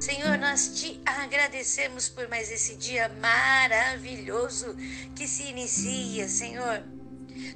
Senhor, nós te agradecemos por mais esse dia maravilhoso que se inicia, Senhor.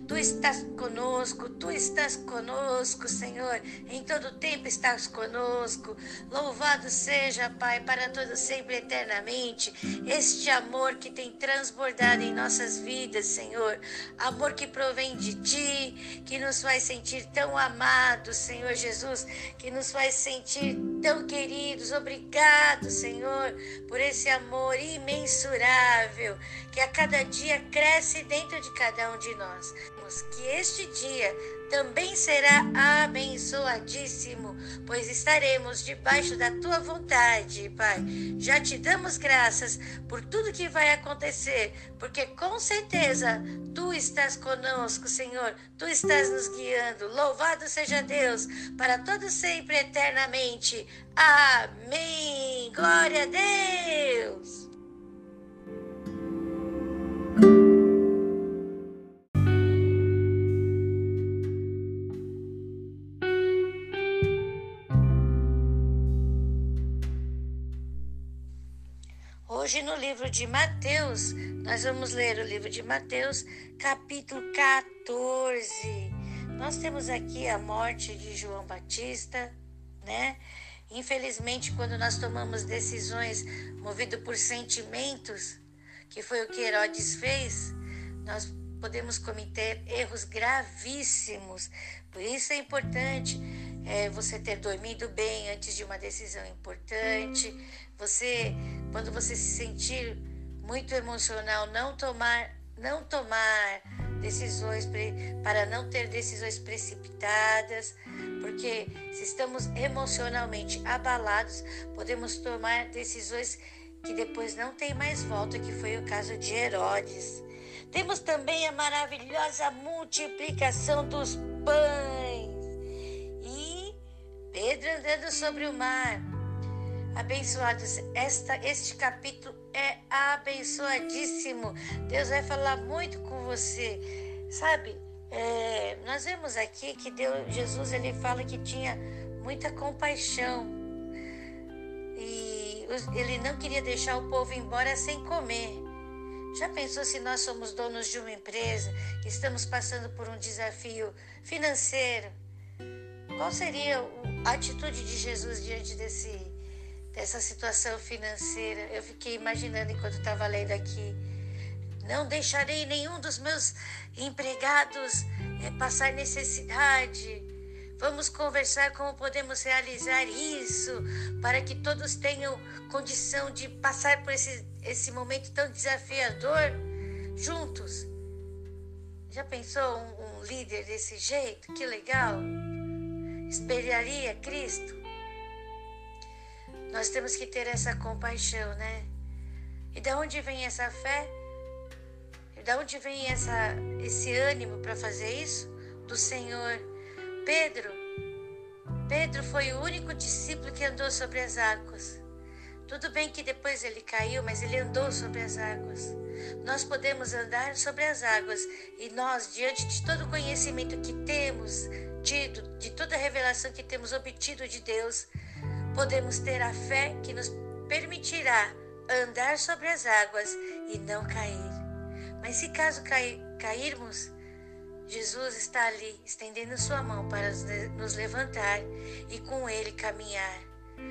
Tu estás conosco, tu estás conosco, Senhor. Em todo tempo estás conosco. Louvado seja, Pai, para todo sempre eternamente. Este amor que tem transbordado em nossas vidas, Senhor. Amor que provém de ti, que nos faz sentir tão amados, Senhor Jesus, que nos faz sentir tão queridos. Obrigado, Senhor, por esse amor imensurável que a cada dia cresce dentro de cada um de nós que este dia também será abençoadíssimo, pois estaremos debaixo da tua vontade, Pai. Já te damos graças por tudo que vai acontecer, porque com certeza tu estás conosco, Senhor. Tu estás nos guiando. Louvado seja Deus para todo sempre eternamente. Amém. Glória a Deus. Livro de Mateus, nós vamos ler o livro de Mateus, capítulo 14. Nós temos aqui a morte de João Batista, né? Infelizmente, quando nós tomamos decisões movido por sentimentos, que foi o que Herodes fez, nós podemos cometer erros gravíssimos. Por isso é importante é, você ter dormido bem antes de uma decisão importante. Você, quando você se sentir muito emocional, não tomar, não tomar decisões para não ter decisões precipitadas, porque se estamos emocionalmente abalados, podemos tomar decisões que depois não tem mais volta, que foi o caso de Herodes. Temos também a maravilhosa multiplicação dos pães Pedro andando sobre o mar. Abençoados, esta, este capítulo é abençoadíssimo. Deus vai falar muito com você. Sabe, é, nós vemos aqui que Deus, Jesus ele fala que tinha muita compaixão e ele não queria deixar o povo embora sem comer. Já pensou se nós somos donos de uma empresa estamos passando por um desafio financeiro? Qual seria a atitude de Jesus diante desse, dessa situação financeira? Eu fiquei imaginando enquanto estava lendo aqui. Não deixarei nenhum dos meus empregados é, passar necessidade. Vamos conversar como podemos realizar isso para que todos tenham condição de passar por esse, esse momento tão desafiador juntos. Já pensou um, um líder desse jeito? Que legal! Espelharia Cristo? Nós temos que ter essa compaixão, né? E da onde vem essa fé? E da onde vem essa, esse ânimo para fazer isso? Do Senhor Pedro, Pedro foi o único discípulo que andou sobre as águas. Tudo bem que depois ele caiu, mas ele andou sobre as águas. Nós podemos andar sobre as águas e nós, diante de todo o conhecimento que temos tido, de toda a revelação que temos obtido de Deus, podemos ter a fé que nos permitirá andar sobre as águas e não cair. Mas se caso cairmos, Jesus está ali, estendendo sua mão para nos levantar e com ele caminhar.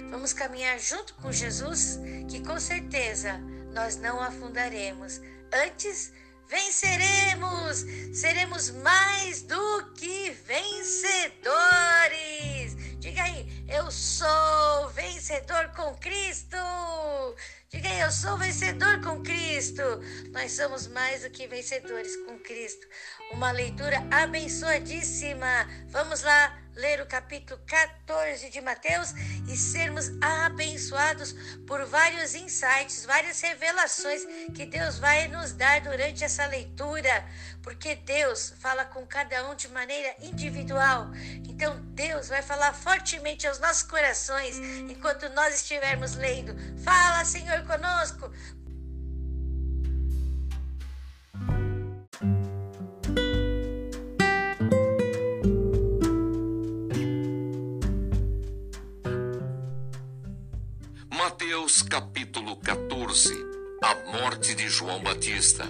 Vamos caminhar junto com Jesus, que com certeza nós não afundaremos. Antes, venceremos! Seremos mais do que vencedores! Diga aí, eu sou vencedor com Cristo! Diga aí, eu sou vencedor com Cristo. Nós somos mais do que vencedores com Cristo. Uma leitura abençoadíssima. Vamos lá ler o capítulo 14 de Mateus e sermos abençoados por vários insights, várias revelações que Deus vai nos dar durante essa leitura, porque Deus fala com cada um de maneira individual. Então Deus vai falar fortemente aos nossos corações enquanto nós estivermos lendo. Fala, Senhor, conosco, Capítulo 14 A morte de João Batista.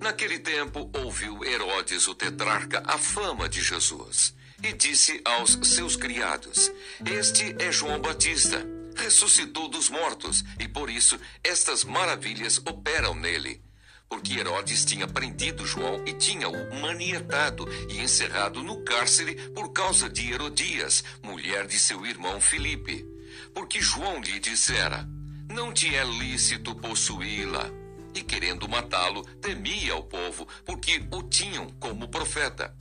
Naquele tempo ouviu Herodes o tetrarca a fama de Jesus e disse aos seus criados: Este é João Batista, ressuscitou dos mortos e por isso estas maravilhas operam nele porque Herodes tinha prendido João e tinha-o manietado e encerrado no cárcere por causa de Herodias, mulher de seu irmão Filipe. Porque João lhe dissera: Não te é lícito possuí-la. E querendo matá-lo, temia o povo, porque o tinham como profeta.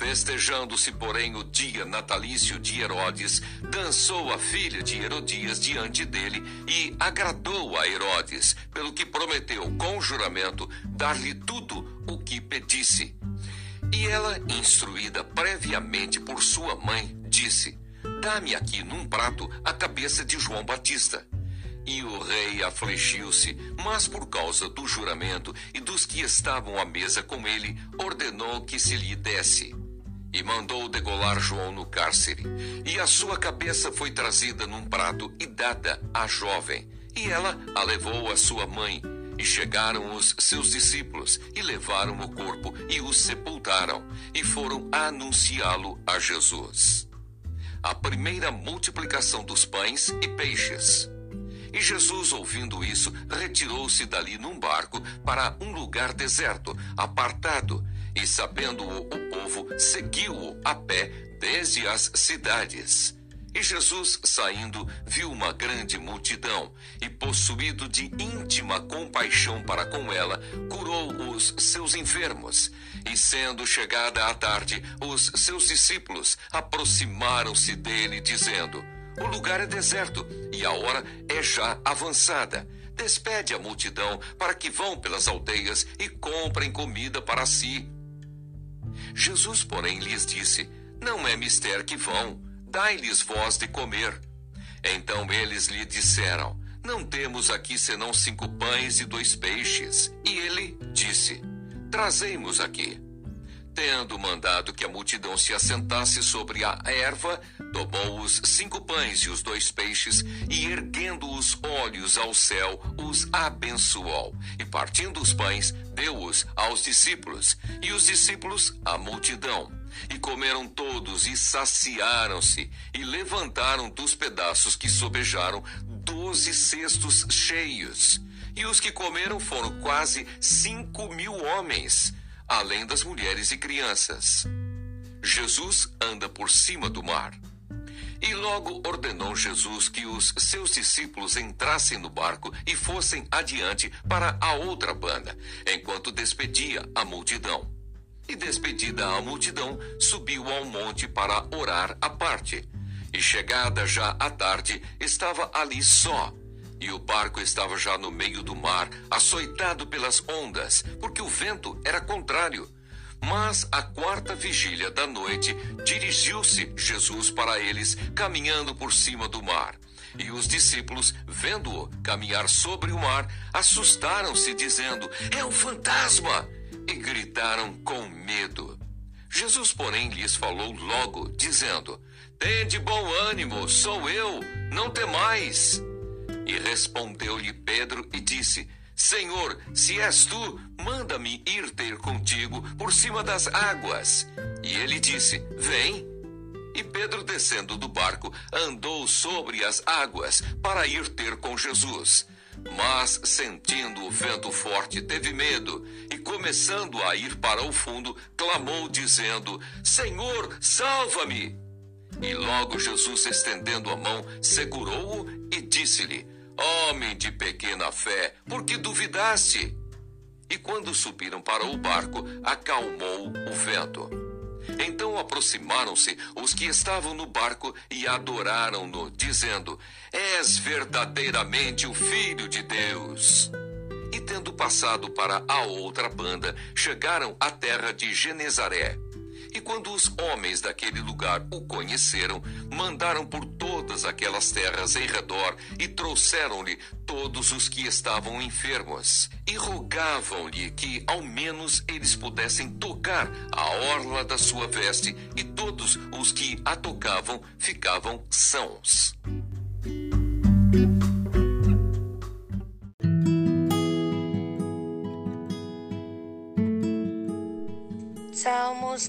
Festejando-se, porém, o dia natalício de Herodes, dançou a filha de Herodias diante dele e agradou a Herodes, pelo que prometeu com juramento dar-lhe tudo o que pedisse. E ela, instruída previamente por sua mãe, disse: Dá-me aqui num prato a cabeça de João Batista. E o rei afligiu-se, mas por causa do juramento e dos que estavam à mesa com ele, ordenou que se lhe desse e mandou degolar João no cárcere. E a sua cabeça foi trazida num prato e dada à jovem. E ela a levou à sua mãe. E chegaram os seus discípulos e levaram o corpo e o sepultaram e foram anunciá-lo a Jesus. A primeira multiplicação dos pães e peixes. E Jesus, ouvindo isso, retirou-se dali num barco para um lugar deserto, apartado, e sabendo-o o povo, seguiu-o a pé desde as cidades. E Jesus, saindo, viu uma grande multidão e, possuído de íntima compaixão para com ela, curou os seus enfermos. E, sendo chegada a tarde, os seus discípulos aproximaram-se dele, dizendo: O lugar é deserto e a hora é já avançada. Despede a multidão para que vão pelas aldeias e comprem comida para si. Jesus, porém, lhes disse: Não é mister que vão, dai-lhes voz de comer. Então eles lhe disseram: Não temos aqui senão cinco pães e dois peixes. E ele disse: Trazemos aqui. Tendo mandado que a multidão se assentasse sobre a erva, tomou os cinco pães e os dois peixes, e erguendo os olhos ao céu, os abençoou. E partindo os pães, deu-os aos discípulos, e os discípulos à multidão. E comeram todos e saciaram-se, e levantaram dos pedaços que sobejaram doze cestos cheios. E os que comeram foram quase cinco mil homens além das mulheres e crianças. Jesus anda por cima do mar. E logo ordenou Jesus que os seus discípulos entrassem no barco e fossem adiante para a outra banda, enquanto despedia a multidão. E despedida a multidão, subiu ao monte para orar à parte. E chegada já a tarde, estava ali só e o barco estava já no meio do mar, açoitado pelas ondas, porque o vento era contrário. Mas à quarta vigília da noite, dirigiu-se Jesus para eles, caminhando por cima do mar. E os discípulos, vendo-o caminhar sobre o mar, assustaram-se, dizendo: É um fantasma! E gritaram com medo. Jesus, porém, lhes falou logo, dizendo: Tende bom ânimo, sou eu, não temais. E respondeu-lhe Pedro e disse: Senhor, se és tu, manda-me ir ter contigo por cima das águas. E ele disse: Vem. E Pedro, descendo do barco, andou sobre as águas para ir ter com Jesus. Mas, sentindo o vento forte, teve medo e, começando a ir para o fundo, clamou, dizendo: Senhor, salva-me! E logo Jesus, estendendo a mão, segurou-o e disse-lhe: Homem de pequena fé, por que duvidaste? E quando subiram para o barco, acalmou o vento. Então aproximaram-se os que estavam no barco e adoraram-no, dizendo: És verdadeiramente o Filho de Deus. E tendo passado para a outra banda, chegaram à terra de Genezaré. E quando os homens daquele lugar o conheceram, mandaram por todas aquelas terras em redor e trouxeram-lhe todos os que estavam enfermos. E rogavam-lhe que ao menos eles pudessem tocar a orla da sua veste, e todos os que a tocavam ficavam sãos.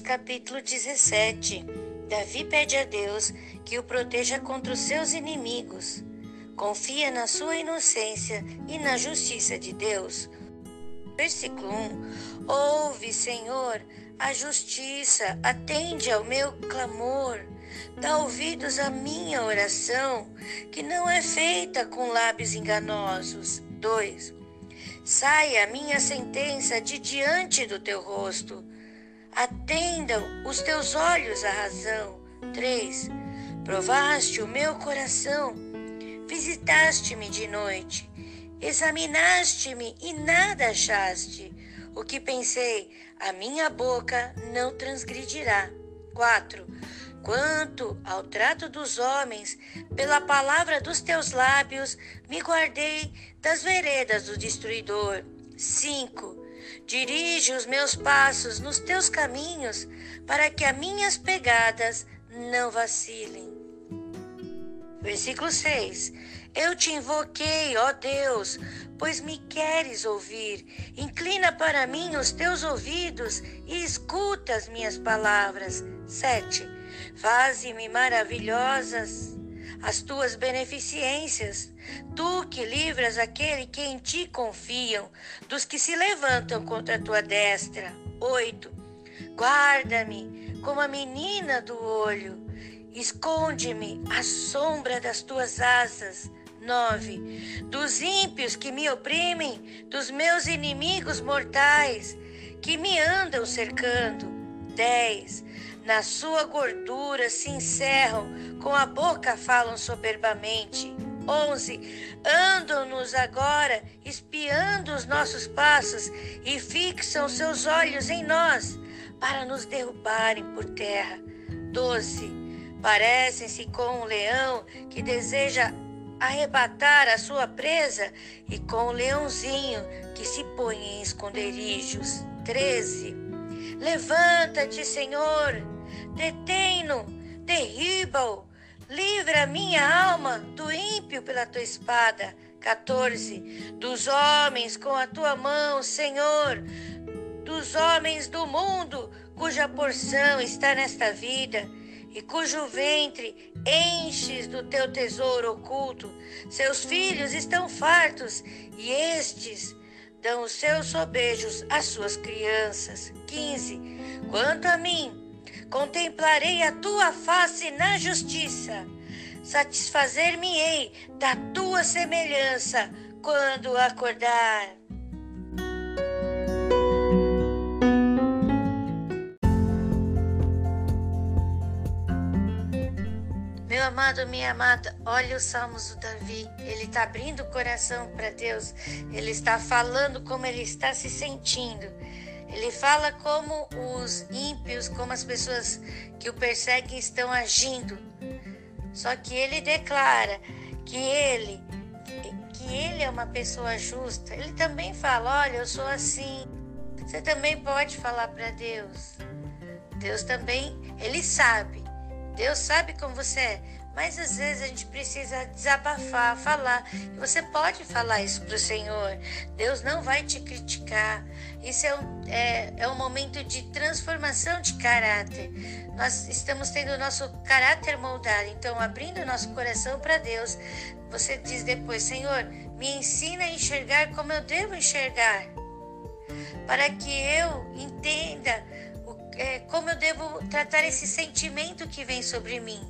Capítulo 17. Davi pede a Deus que o proteja contra os seus inimigos. Confia na sua inocência e na justiça de Deus. Versículo 1: Ouve, Senhor, a justiça, atende ao meu clamor. Dá ouvidos à minha oração, que não é feita com lábios enganosos. 2. Saia a minha sentença de diante do teu rosto. Atendam os teus olhos à razão. 3. Provaste o meu coração, visitaste-me de noite, examinaste-me e nada achaste. O que pensei, a minha boca não transgredirá. 4. Quanto ao trato dos homens, pela palavra dos teus lábios, me guardei das veredas do destruidor. 5. Dirige os meus passos nos teus caminhos, para que as minhas pegadas não vacilem. Versículo 6. Eu te invoquei, ó Deus, pois me queres ouvir. Inclina para mim os teus ouvidos e escuta as minhas palavras. 7. Faze-me maravilhosas as tuas beneficências. Tu que livras aquele que em ti confiam, dos que se levantam contra a tua destra. 8. Guarda-me como a menina do olho. Esconde-me à sombra das tuas asas. 9. Dos ímpios que me oprimem, dos meus inimigos mortais, que me andam cercando. 10 na sua gordura se encerram, com a boca falam soberbamente. 11. Andam-nos agora, espiando os nossos passos, e fixam seus olhos em nós, para nos derrubarem por terra. 12. Parecem-se com um leão que deseja arrebatar a sua presa, e com um leãozinho que se põe em esconderijos. 13. Levanta-te, Senhor, detém-no, derriba-o, livra minha alma do ímpio pela tua espada. 14. Dos homens com a tua mão, Senhor, dos homens do mundo, cuja porção está nesta vida e cujo ventre enches do teu tesouro oculto. Seus filhos estão fartos e estes dão os seus sobejos às suas crianças. 15. Quanto a mim, contemplarei a tua face na justiça, satisfazer-me-ei da tua semelhança quando acordar. Amado, minha amada, olha os salmos do Davi. Ele está abrindo o coração para Deus. Ele está falando como ele está se sentindo. Ele fala como os ímpios, como as pessoas que o perseguem estão agindo. Só que ele declara que ele que ele é uma pessoa justa. Ele também fala: "Olha, eu sou assim". Você também pode falar para Deus. Deus também, ele sabe. Deus sabe como você é. Mas às vezes a gente precisa desabafar, falar. E você pode falar isso para o Senhor. Deus não vai te criticar. Isso é um, é, é um momento de transformação de caráter. Nós estamos tendo o nosso caráter moldado. Então, abrindo o nosso coração para Deus, você diz depois: Senhor, me ensina a enxergar como eu devo enxergar. Para que eu entenda é, como eu devo tratar esse sentimento que vem sobre mim,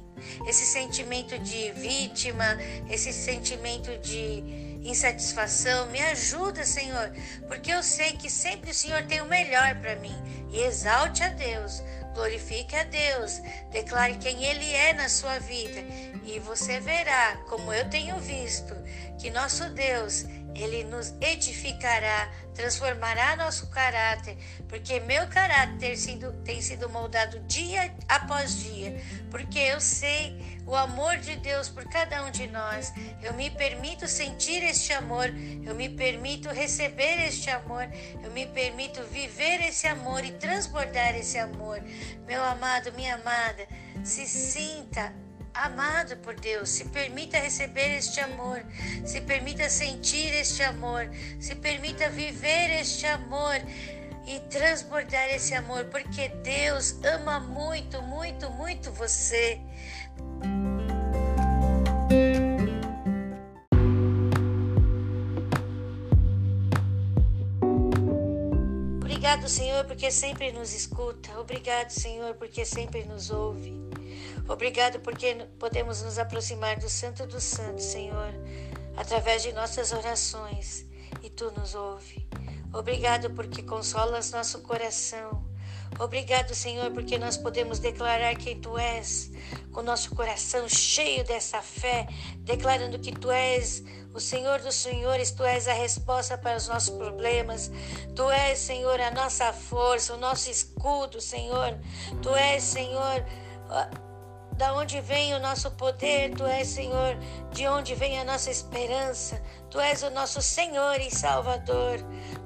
esse sentimento de vítima, esse sentimento de insatisfação. Me ajuda, Senhor, porque eu sei que sempre o Senhor tem o melhor para mim. E exalte a Deus, glorifique a Deus, declare quem Ele é na sua vida. E você verá, como eu tenho visto, que nosso Deus ele nos edificará, transformará nosso caráter, porque meu caráter tem sido, moldado dia após dia, porque eu sei o amor de Deus por cada um de nós. Eu me permito sentir este amor, eu me permito receber este amor, eu me permito viver esse amor e transbordar esse amor. Meu amado, minha amada, se sinta amado por Deus, se permita receber este amor, se permita sentir este amor, se permita viver este amor. e transbordar esse amor, porque Deus ama muito, muito, muito você. Obrigado, Senhor, porque sempre nos escuta. Obrigado, Senhor, porque sempre nos ouve. Obrigado porque podemos nos aproximar do Santo dos Santos, Senhor, através de nossas orações e tu nos ouve. Obrigado porque consolas nosso coração. Obrigado, Senhor, porque nós podemos declarar quem tu és, com nosso coração cheio dessa fé, declarando que tu és o Senhor dos Senhores, tu és a resposta para os nossos problemas. Tu és, Senhor, a nossa força, o nosso escudo, Senhor. Tu és, Senhor, da onde vem o nosso poder, Tu és, Senhor, de onde vem a nossa esperança. Tu és o nosso Senhor e Salvador.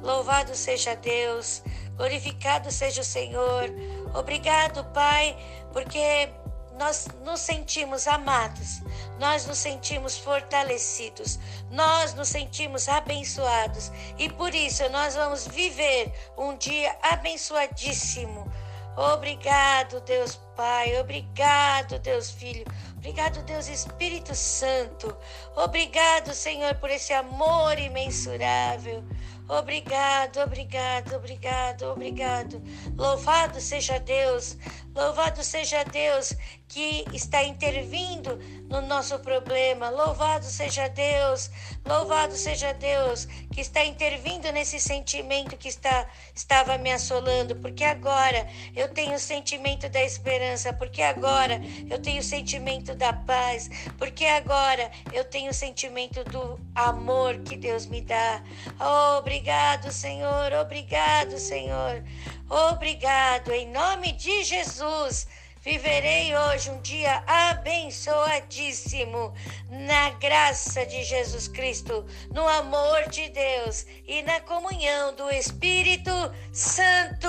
Louvado seja Deus, glorificado seja o Senhor. Obrigado, Pai, porque nós nos sentimos amados, nós nos sentimos fortalecidos, nós nos sentimos abençoados e por isso nós vamos viver um dia abençoadíssimo Obrigado, Deus Pai. Obrigado, Deus Filho. Obrigado, Deus Espírito Santo. Obrigado, Senhor, por esse amor imensurável. Obrigado, obrigado, obrigado, obrigado. Louvado seja Deus, louvado seja Deus que está intervindo no nosso problema. Louvado seja Deus, louvado seja Deus que está intervindo nesse sentimento que está, estava me assolando, porque agora eu tenho o sentimento da esperança, porque agora eu tenho o sentimento da paz, porque agora eu tenho o sentimento do amor que Deus me dá. Oh, obrigado, Senhor, obrigado, Senhor. Obrigado em nome de Jesus. Viverei hoje um dia abençoadíssimo na graça de Jesus Cristo, no amor de Deus e na comunhão do Espírito Santo.